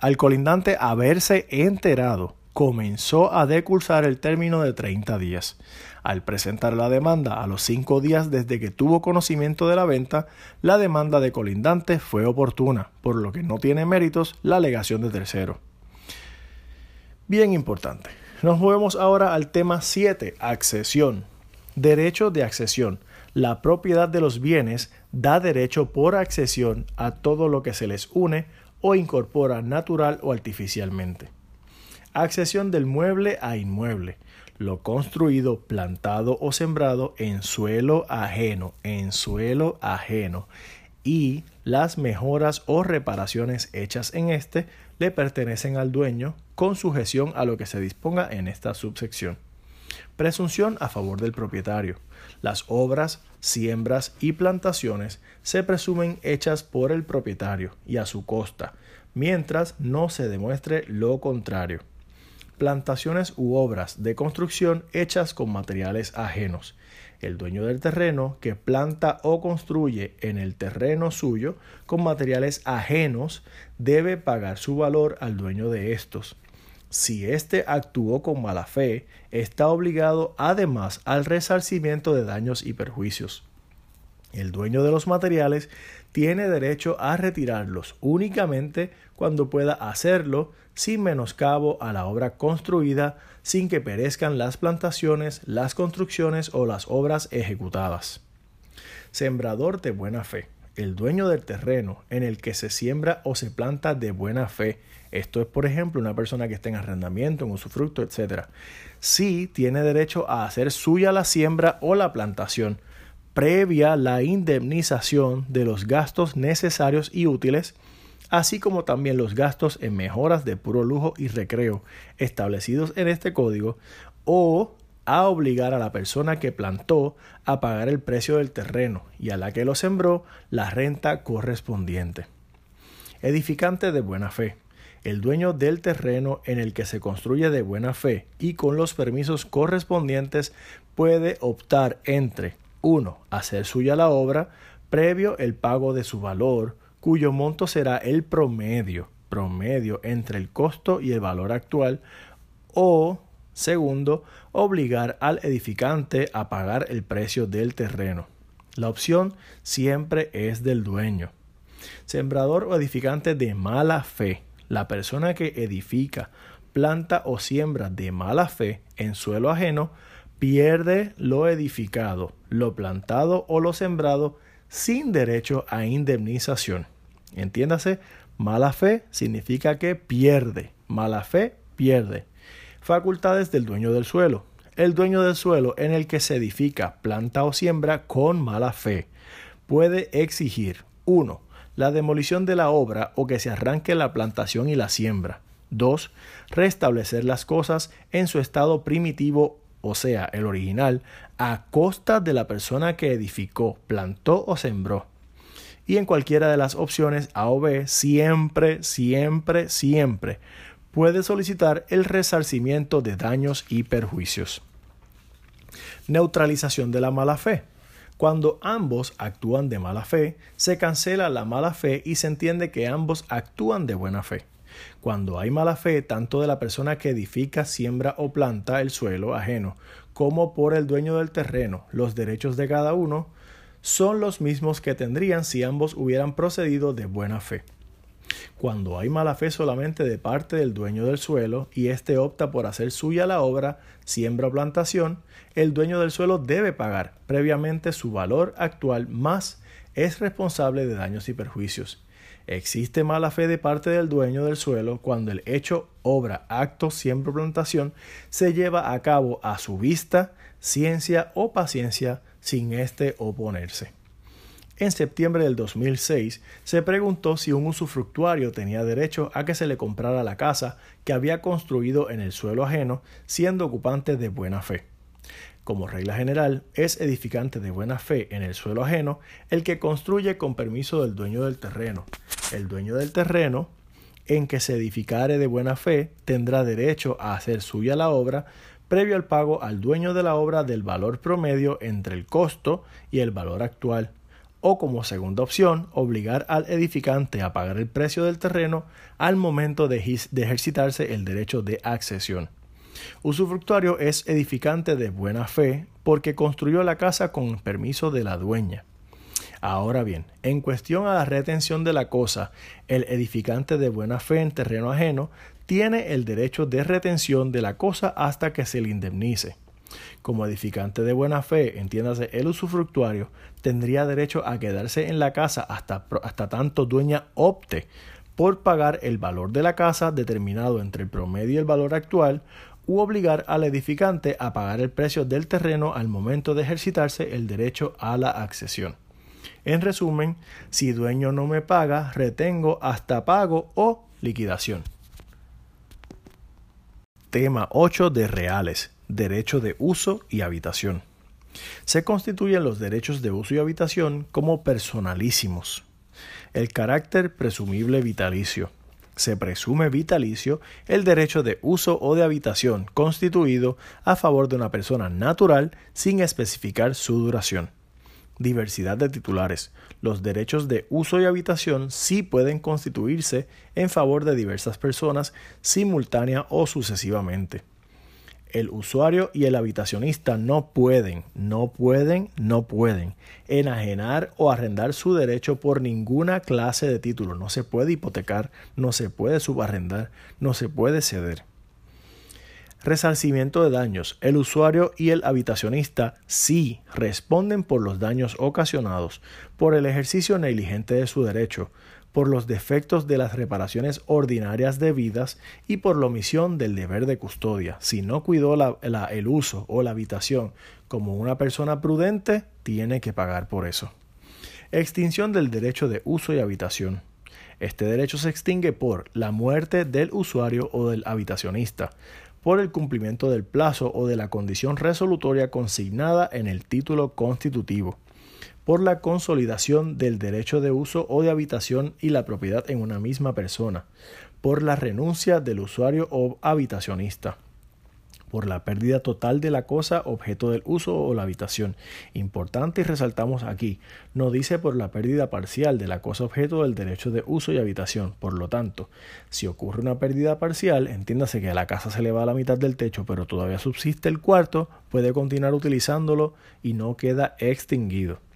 al colindante haberse enterado, comenzó a decursar el término de 30 días. Al presentar la demanda a los cinco días desde que tuvo conocimiento de la venta, la demanda de colindante fue oportuna, por lo que no tiene méritos la alegación de tercero. Bien importante. Nos movemos ahora al tema 7, accesión. Derecho de accesión. La propiedad de los bienes da derecho por accesión a todo lo que se les une o incorpora natural o artificialmente. Accesión del mueble a inmueble. Lo construido, plantado o sembrado en suelo ajeno, en suelo ajeno. Y las mejoras o reparaciones hechas en este le pertenecen al dueño con sujeción a lo que se disponga en esta subsección. Presunción a favor del propietario. Las obras, siembras y plantaciones se presumen hechas por el propietario y a su costa, mientras no se demuestre lo contrario. Plantaciones u obras de construcción hechas con materiales ajenos. El dueño del terreno que planta o construye en el terreno suyo con materiales ajenos debe pagar su valor al dueño de estos si éste actuó con mala fe, está obligado además al resarcimiento de daños y perjuicios. El dueño de los materiales tiene derecho a retirarlos únicamente cuando pueda hacerlo sin menoscabo a la obra construida, sin que perezcan las plantaciones, las construcciones o las obras ejecutadas. Sembrador de buena fe. El dueño del terreno en el que se siembra o se planta de buena fe esto es, por ejemplo, una persona que esté en arrendamiento, en usufructo, etc. Sí tiene derecho a hacer suya la siembra o la plantación, previa la indemnización de los gastos necesarios y útiles, así como también los gastos en mejoras de puro lujo y recreo establecidos en este código, o a obligar a la persona que plantó a pagar el precio del terreno y a la que lo sembró la renta correspondiente. Edificante de buena fe el dueño del terreno en el que se construye de buena fe y con los permisos correspondientes puede optar entre 1. Hacer suya la obra previo el pago de su valor, cuyo monto será el promedio, promedio entre el costo y el valor actual, o segundo, obligar al edificante a pagar el precio del terreno. La opción siempre es del dueño. Sembrador o edificante de mala fe la persona que edifica planta o siembra de mala fe en suelo ajeno, pierde lo edificado, lo plantado o lo sembrado sin derecho a indemnización. Entiéndase, mala fe significa que pierde, mala fe pierde. Facultades del dueño del suelo. El dueño del suelo en el que se edifica, planta o siembra con mala fe puede exigir 1. La demolición de la obra o que se arranque la plantación y la siembra. 2. Restablecer las cosas en su estado primitivo, o sea, el original, a costa de la persona que edificó, plantó o sembró. Y en cualquiera de las opciones A o B, siempre, siempre, siempre puede solicitar el resarcimiento de daños y perjuicios. Neutralización de la mala fe. Cuando ambos actúan de mala fe, se cancela la mala fe y se entiende que ambos actúan de buena fe. Cuando hay mala fe tanto de la persona que edifica, siembra o planta el suelo ajeno, como por el dueño del terreno, los derechos de cada uno son los mismos que tendrían si ambos hubieran procedido de buena fe. Cuando hay mala fe solamente de parte del dueño del suelo y éste opta por hacer suya la obra, siembra o plantación, el dueño del suelo debe pagar previamente su valor actual más es responsable de daños y perjuicios. Existe mala fe de parte del dueño del suelo cuando el hecho, obra, acto, siembra plantación se lleva a cabo a su vista, ciencia o paciencia sin éste oponerse. En septiembre del 2006 se preguntó si un usufructuario tenía derecho a que se le comprara la casa que había construido en el suelo ajeno siendo ocupante de buena fe. Como regla general, es edificante de buena fe en el suelo ajeno el que construye con permiso del dueño del terreno. El dueño del terreno en que se edificare de buena fe tendrá derecho a hacer suya la obra previo al pago al dueño de la obra del valor promedio entre el costo y el valor actual, o como segunda opción, obligar al edificante a pagar el precio del terreno al momento de, ejercitarse el derecho de accesión. Usufructuario es edificante de buena fe porque construyó la casa con permiso de la dueña. Ahora bien, en cuestión a la retención de la cosa, el edificante de buena fe en terreno ajeno tiene el derecho de retención de la cosa hasta que se le indemnice. Como edificante de buena fe, entiéndase el usufructuario, tendría derecho a quedarse en la casa hasta, hasta tanto dueña opte por pagar el valor de la casa determinado entre el promedio y el valor actual u obligar al edificante a pagar el precio del terreno al momento de ejercitarse el derecho a la accesión. En resumen, si dueño no me paga, retengo hasta pago o liquidación. Tema 8 de reales. Derecho de uso y habitación. Se constituyen los derechos de uso y habitación como personalísimos. El carácter presumible vitalicio se presume vitalicio el derecho de uso o de habitación constituido a favor de una persona natural sin especificar su duración. Diversidad de titulares. Los derechos de uso y habitación sí pueden constituirse en favor de diversas personas simultánea o sucesivamente el usuario y el habitacionista no pueden, no pueden, no pueden enajenar o arrendar su derecho por ninguna clase de título. No se puede hipotecar, no se puede subarrendar, no se puede ceder. Resarcimiento de daños. El usuario y el habitacionista sí responden por los daños ocasionados por el ejercicio negligente de su derecho, por los defectos de las reparaciones ordinarias debidas y por la omisión del deber de custodia. Si no cuidó el uso o la habitación como una persona prudente, tiene que pagar por eso. Extinción del derecho de uso y habitación. Este derecho se extingue por la muerte del usuario o del habitacionista, por el cumplimiento del plazo o de la condición resolutoria consignada en el título constitutivo, por la consolidación del derecho de uso o de habitación y la propiedad en una misma persona, por la renuncia del usuario o habitacionista, por la pérdida total de la cosa objeto del uso o la habitación. Importante y resaltamos aquí, no dice por la pérdida parcial de la cosa objeto del derecho de uso y habitación. Por lo tanto, si ocurre una pérdida parcial, entiéndase que a la casa se le va a la mitad del techo, pero todavía subsiste el cuarto, puede continuar utilizándolo y no queda extinguido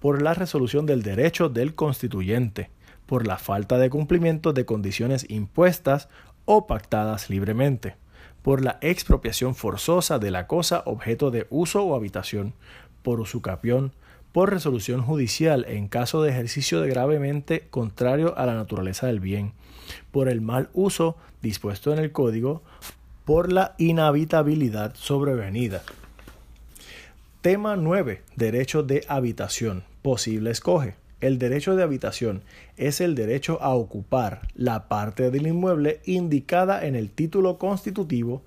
por la resolución del derecho del constituyente, por la falta de cumplimiento de condiciones impuestas o pactadas libremente, por la expropiación forzosa de la cosa objeto de uso o habitación, por usucapión, por resolución judicial en caso de ejercicio de gravemente contrario a la naturaleza del bien, por el mal uso dispuesto en el código, por la inhabitabilidad sobrevenida. Tema 9. Derecho de habitación. Posible escoge. El derecho de habitación es el derecho a ocupar la parte del inmueble indicada en el título constitutivo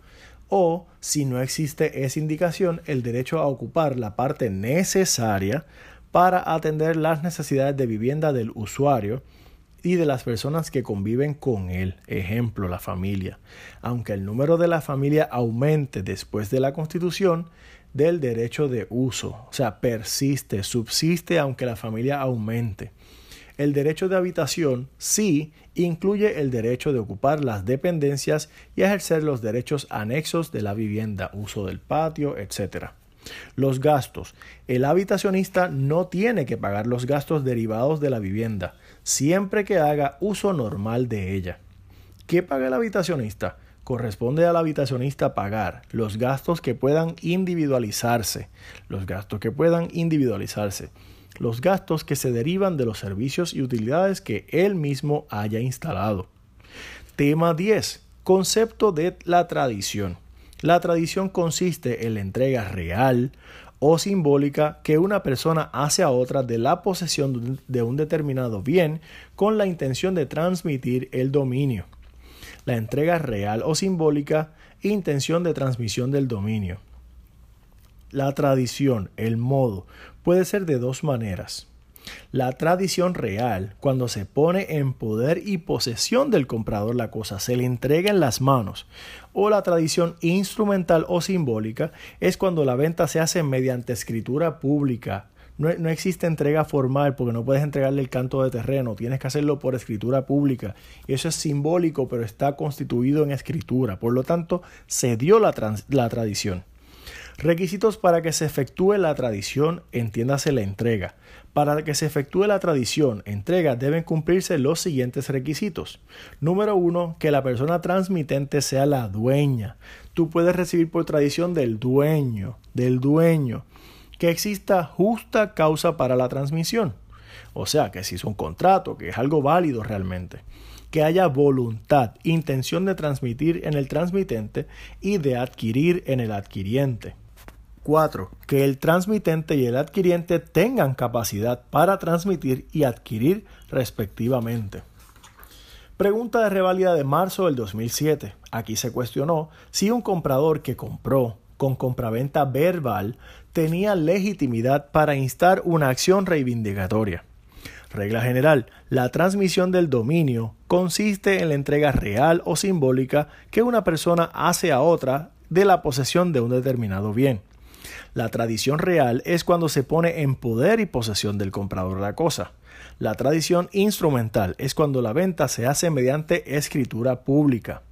o, si no existe esa indicación, el derecho a ocupar la parte necesaria para atender las necesidades de vivienda del usuario y de las personas que conviven con él, ejemplo, la familia. Aunque el número de la familia aumente después de la constitución, del derecho de uso, o sea, persiste, subsiste aunque la familia aumente. El derecho de habitación sí incluye el derecho de ocupar las dependencias y ejercer los derechos anexos de la vivienda, uso del patio, etc. Los gastos. El habitacionista no tiene que pagar los gastos derivados de la vivienda, siempre que haga uso normal de ella. ¿Qué paga el habitacionista? Corresponde al habitacionista pagar los gastos que puedan individualizarse, los gastos que puedan individualizarse, los gastos que se derivan de los servicios y utilidades que él mismo haya instalado. Tema 10. Concepto de la tradición. La tradición consiste en la entrega real o simbólica que una persona hace a otra de la posesión de un determinado bien con la intención de transmitir el dominio la entrega real o simbólica, intención de transmisión del dominio. La tradición, el modo, puede ser de dos maneras. La tradición real, cuando se pone en poder y posesión del comprador la cosa, se le entrega en las manos. O la tradición instrumental o simbólica es cuando la venta se hace mediante escritura pública, no, existe entrega formal porque no puedes entregarle el canto de terreno, tienes que hacerlo por escritura pública. Y eso es simbólico, pero está constituido en escritura. Por lo tanto, se dio la, la tradición. Requisitos para que se efectúe la tradición, entiéndase la entrega. Para que se efectúe la tradición, entrega, deben cumplirse los siguientes requisitos. Número uno, que la persona transmitente sea la dueña. Tú puedes recibir por tradición del dueño, del dueño que exista justa causa para la transmisión. O sea, que si es un contrato, que es algo válido realmente. Que haya voluntad, intención de transmitir en el transmitente y de adquirir en el adquiriente. 4. Que el transmitente y el adquiriente tengan capacidad para transmitir y adquirir respectivamente. Pregunta de reválida de marzo del 2007. Aquí se cuestionó si un comprador que compró con compraventa verbal tenía legitimidad para instar una acción reivindicatoria. Regla general, la transmisión del dominio consiste en la entrega real o simbólica que una persona hace a otra de la posesión de un determinado bien. La tradición real es cuando se pone en poder y posesión del comprador la cosa. La tradición instrumental es cuando la venta se hace mediante escritura pública.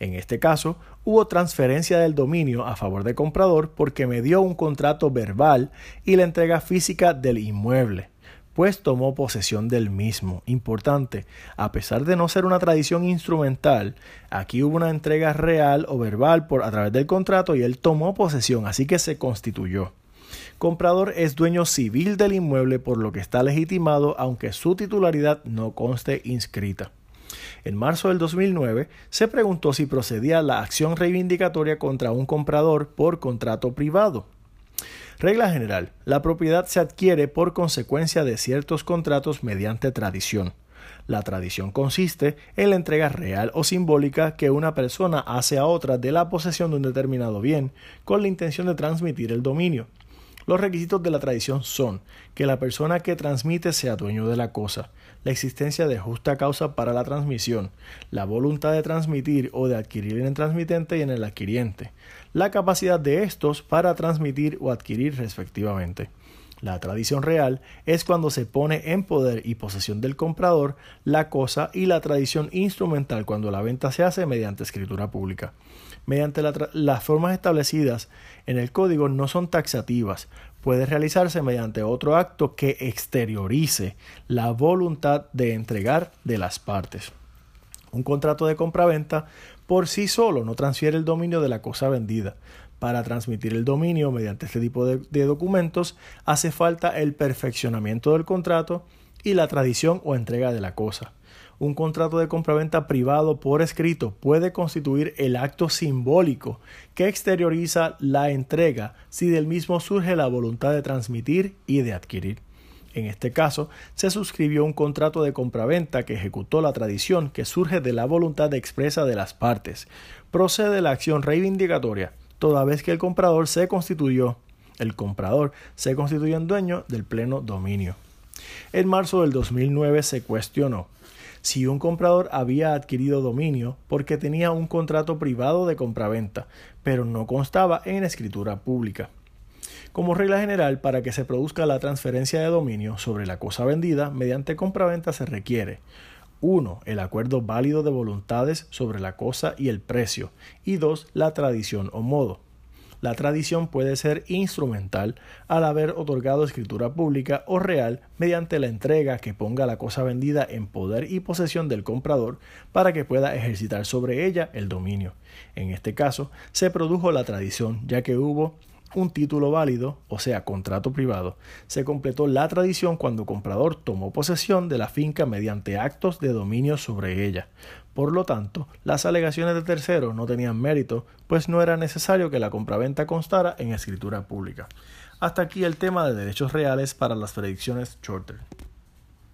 En este caso, hubo transferencia del dominio a favor del comprador porque me dio un contrato verbal y la entrega física del inmueble, pues tomó posesión del mismo. Importante, a pesar de no ser una tradición instrumental, aquí hubo una entrega real o verbal por a través del contrato y él tomó posesión, así que se constituyó. Comprador es dueño civil del inmueble por lo que está legitimado aunque su titularidad no conste inscrita. En marzo del 2009 se preguntó si procedía la acción reivindicatoria contra un comprador por contrato privado. Regla general, la propiedad se adquiere por consecuencia de ciertos contratos mediante tradición. La tradición consiste en la entrega real o simbólica que una persona hace a otra de la posesión de un determinado bien con la intención de transmitir el dominio. Los requisitos de la tradición son que la persona que transmite sea dueño de la cosa, la existencia de justa causa para la transmisión, la voluntad de transmitir o de adquirir en el transmitente y en el adquiriente, la capacidad de estos para transmitir o adquirir respectivamente. La tradición real es cuando se pone en poder y posesión del comprador la cosa y la tradición instrumental cuando la venta se hace mediante escritura pública. Mediante las formas establecidas en el código no son taxativas, puede realizarse mediante otro acto que exteriorice la voluntad de entregar de las partes. Un contrato de compraventa por sí solo no transfiere el dominio de la cosa vendida. Para transmitir el dominio mediante este tipo de, de, documentos hace falta el perfeccionamiento del contrato y la tradición o entrega de la cosa. Un contrato de compraventa privado por escrito puede constituir el acto simbólico que exterioriza la entrega si del mismo surge la voluntad de transmitir y de adquirir. En este caso, se suscribió un contrato de compraventa que ejecutó la tradición que surge de la voluntad expresa de las partes. Procede la acción reivindicatoria, toda vez que el comprador se constituyó, el comprador se constituyó en dueño del pleno dominio. En marzo del 2009 se cuestionó si un comprador había adquirido dominio porque tenía un contrato privado de compraventa, pero no constaba en escritura pública. Como regla general, para que se produzca la transferencia de dominio sobre la cosa vendida mediante compraventa se requiere 1. El acuerdo válido de voluntades sobre la cosa y el precio. Y 2. La tradición o modo. La tradición puede ser instrumental al haber otorgado escritura pública o real mediante la entrega que ponga la cosa vendida en poder y posesión del comprador para que pueda ejercitar sobre ella el dominio. En este caso, se produjo la tradición, ya que hubo un título válido, o sea, contrato privado. Se completó la tradición cuando comprador tomó posesión de la finca mediante actos de dominio sobre ella. Por lo tanto, las alegaciones de terceros no tenían mérito, pues no era necesario que la compraventa constara en escritura pública. Hasta aquí el tema de derechos reales para las predicciones shorter.